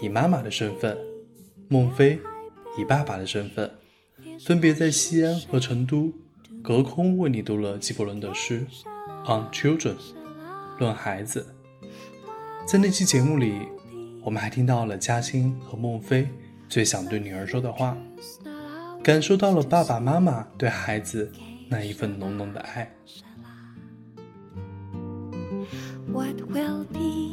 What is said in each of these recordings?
以妈妈的身份，孟非以爸爸的身份，分别在西安和成都。隔空为你读了纪伯伦的诗《On Children》，论孩子。在那期节目里，我们还听到了嘉欣和孟非最想对女儿说的话，感受到了爸爸妈妈对孩子那一份浓浓的爱。What will be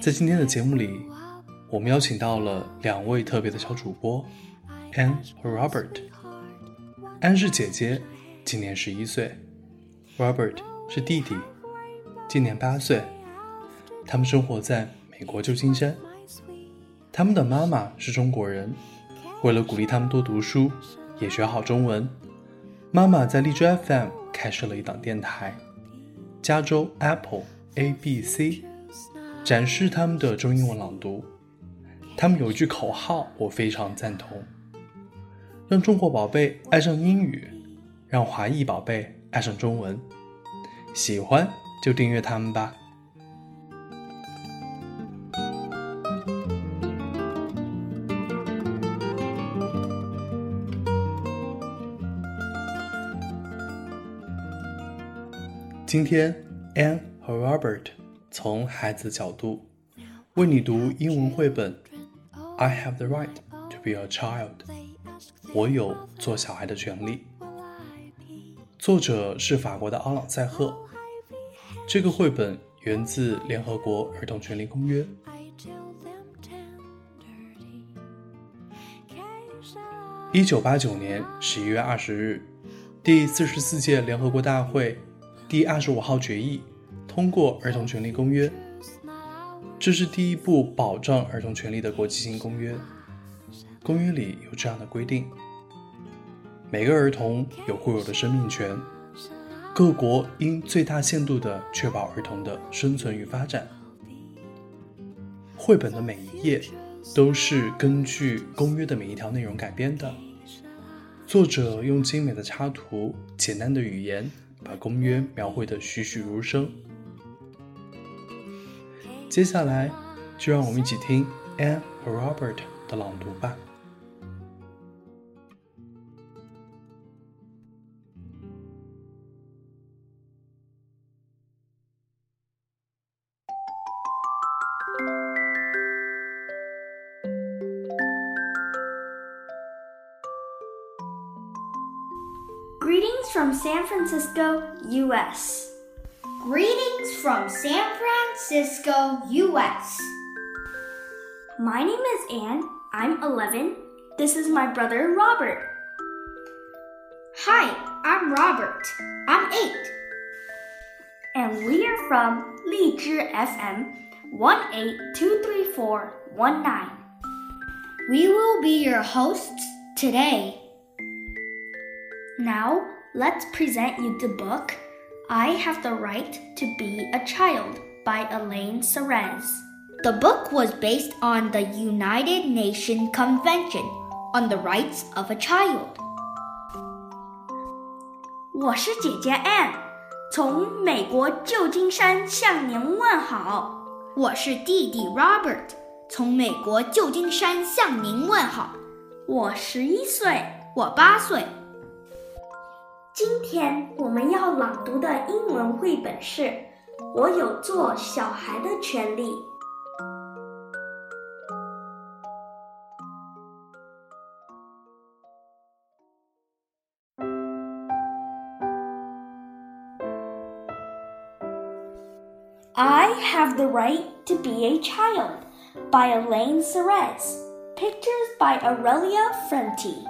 在今天的节目里，我们邀请到了两位特别的小主播。，Ann 和 Robert，安是姐姐，今年十一岁；Robert 是弟弟，今年八岁。他们生活在美国旧金山。他们的妈妈是中国人，为了鼓励他们多读书，也学好中文，妈妈在荔枝 FM 开设了一档电台——加州 Apple ABC，展示他们的中英文朗读。他们有一句口号，我非常赞同。让中国宝贝爱上英语，让华裔宝贝爱上中文。喜欢就订阅他们吧。今天，Anne 和 Robert 从孩子角度为你读英文绘本《I Have the Right to Be a Child》。我有做小孩的权利。作者是法国的奥朗塞赫。这个绘本源自联合国儿童权利公约。一九八九年十一月二十日，第四十四届联合国大会第二十五号决议通过儿童权利公约。这是第一部保障儿童权利的国际性公约。公约里有这样的规定：每个儿童有固有的生命权，各国应最大限度地确保儿童的生存与发展。绘本的每一页都是根据公约的每一条内容改编的。作者用精美的插图、简单的语言，把公约描绘得栩栩如生。接下来，就让我们一起听 Ann and Robert 的朗读吧。Greetings from San Francisco, U.S. Greetings from San Francisco, U.S. My name is Ann. I'm 11. This is my brother Robert. Hi, I'm Robert. I'm 8. And we are from Li FM 18234119. We will be your hosts today. Now, let's present you the book I Have the Right to Be a Child by Alain Serres. The book was based on the United Nations Convention on the Rights of a Child. 我是姐姐 Ann，从美国旧金山向您问好。我是弟弟 Robert，从美国旧金山向您问好。我十一岁，我八岁。今天我们要朗读的英文绘本是《我有做小孩的权利》。I Have the Right to Be a Child by Alain Serres. Pictures by Aurelia Fronty.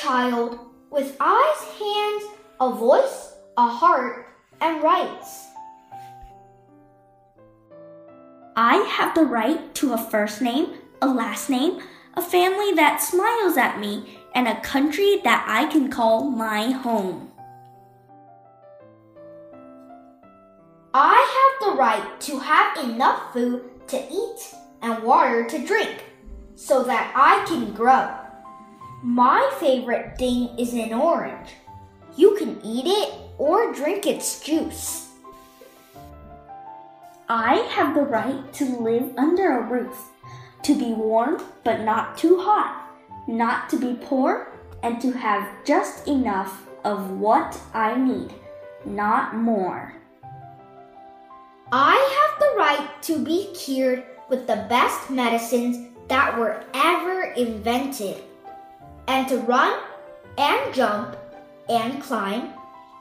Child with eyes, hands, a voice, a heart, and rights. I have the right to a first name, a last name, a family that smiles at me, and a country that I can call my home. I have the right to have enough food to eat and water to drink so that I can grow. My favorite thing is an orange. You can eat it or drink its juice. I have the right to live under a roof, to be warm but not too hot, not to be poor, and to have just enough of what I need, not more. I have the right to be cured with the best medicines that were ever invented, and to run and jump and climb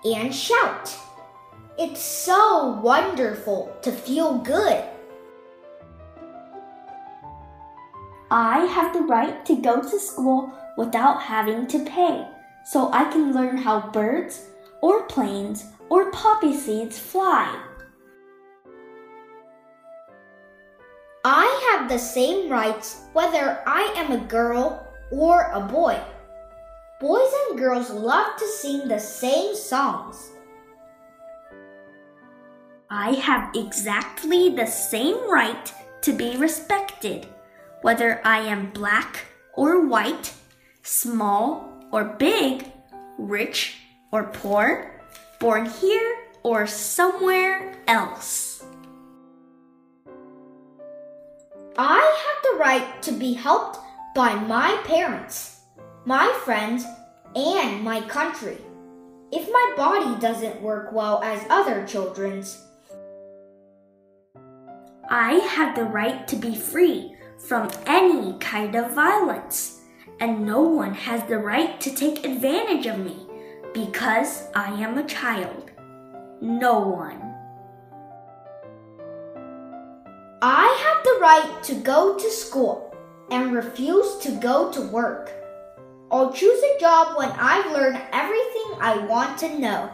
and shout. It's so wonderful to feel good. I have the right to go to school without having to pay, so I can learn how birds, or planes, or poppy seeds fly. I have the same rights whether I am a girl or a boy. Boys and girls love to sing the same songs. I have exactly the same right to be respected, whether I am black or white, small or big, rich or poor, born here or somewhere else. I have the right to be helped by my parents, my friends, and my country. If my body doesn't work well as other children's, I have the right to be free from any kind of violence, and no one has the right to take advantage of me because I am a child. No one. I have the right to go to school and refuse to go to work. I'll choose a job when I've learned everything I want to know.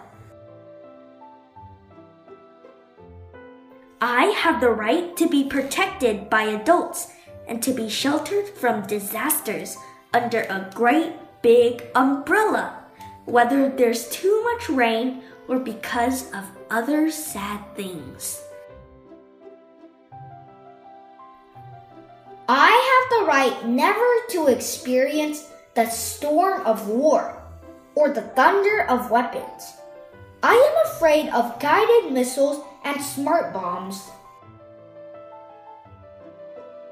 I have the right to be protected by adults and to be sheltered from disasters under a great big umbrella, whether there's too much rain or because of other sad things. I have the right never to experience the storm of war or the thunder of weapons. I am afraid of guided missiles and smart bombs.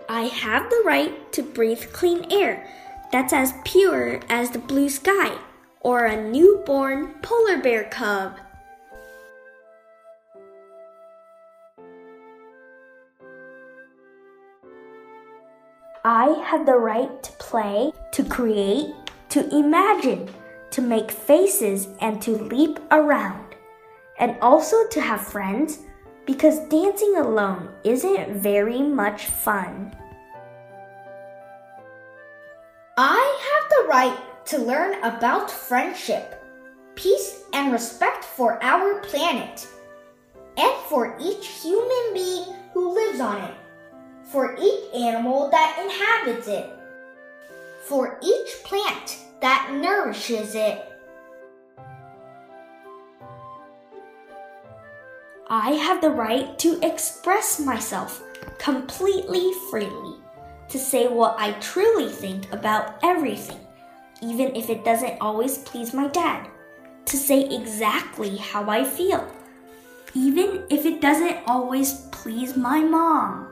I have the right to breathe clean air that's as pure as the blue sky or a newborn polar bear cub. I have the right to play, to create, to imagine, to make faces, and to leap around. And also to have friends, because dancing alone isn't very much fun. I have the right to learn about friendship, peace, and respect for our planet, and for each human being who lives on it for each animal that inhabits it, for each plant that nourishes it. I have the right to express myself completely freely, to say what I truly think about everything, even if it doesn't always please my dad, to say exactly how I feel, even if it doesn't always please my mom.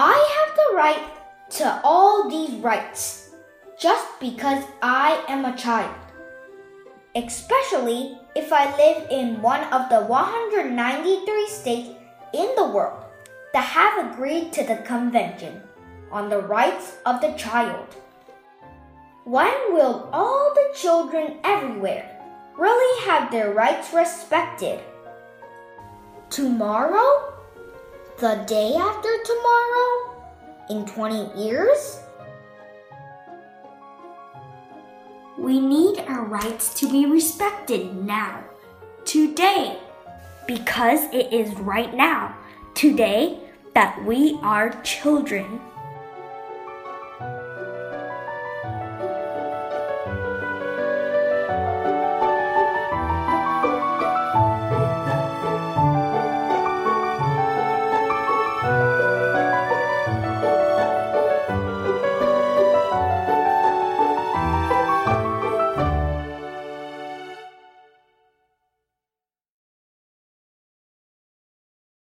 I have the right to all these rights just because I am a child. Especially if I live in one of the 193 states in the world that have agreed to the Convention on the Rights of the Child. When will all the children everywhere really have their rights respected? Tomorrow? The day after tomorrow? In 20 years? We need our rights to be respected now, today, because it is right now, today, that we are children.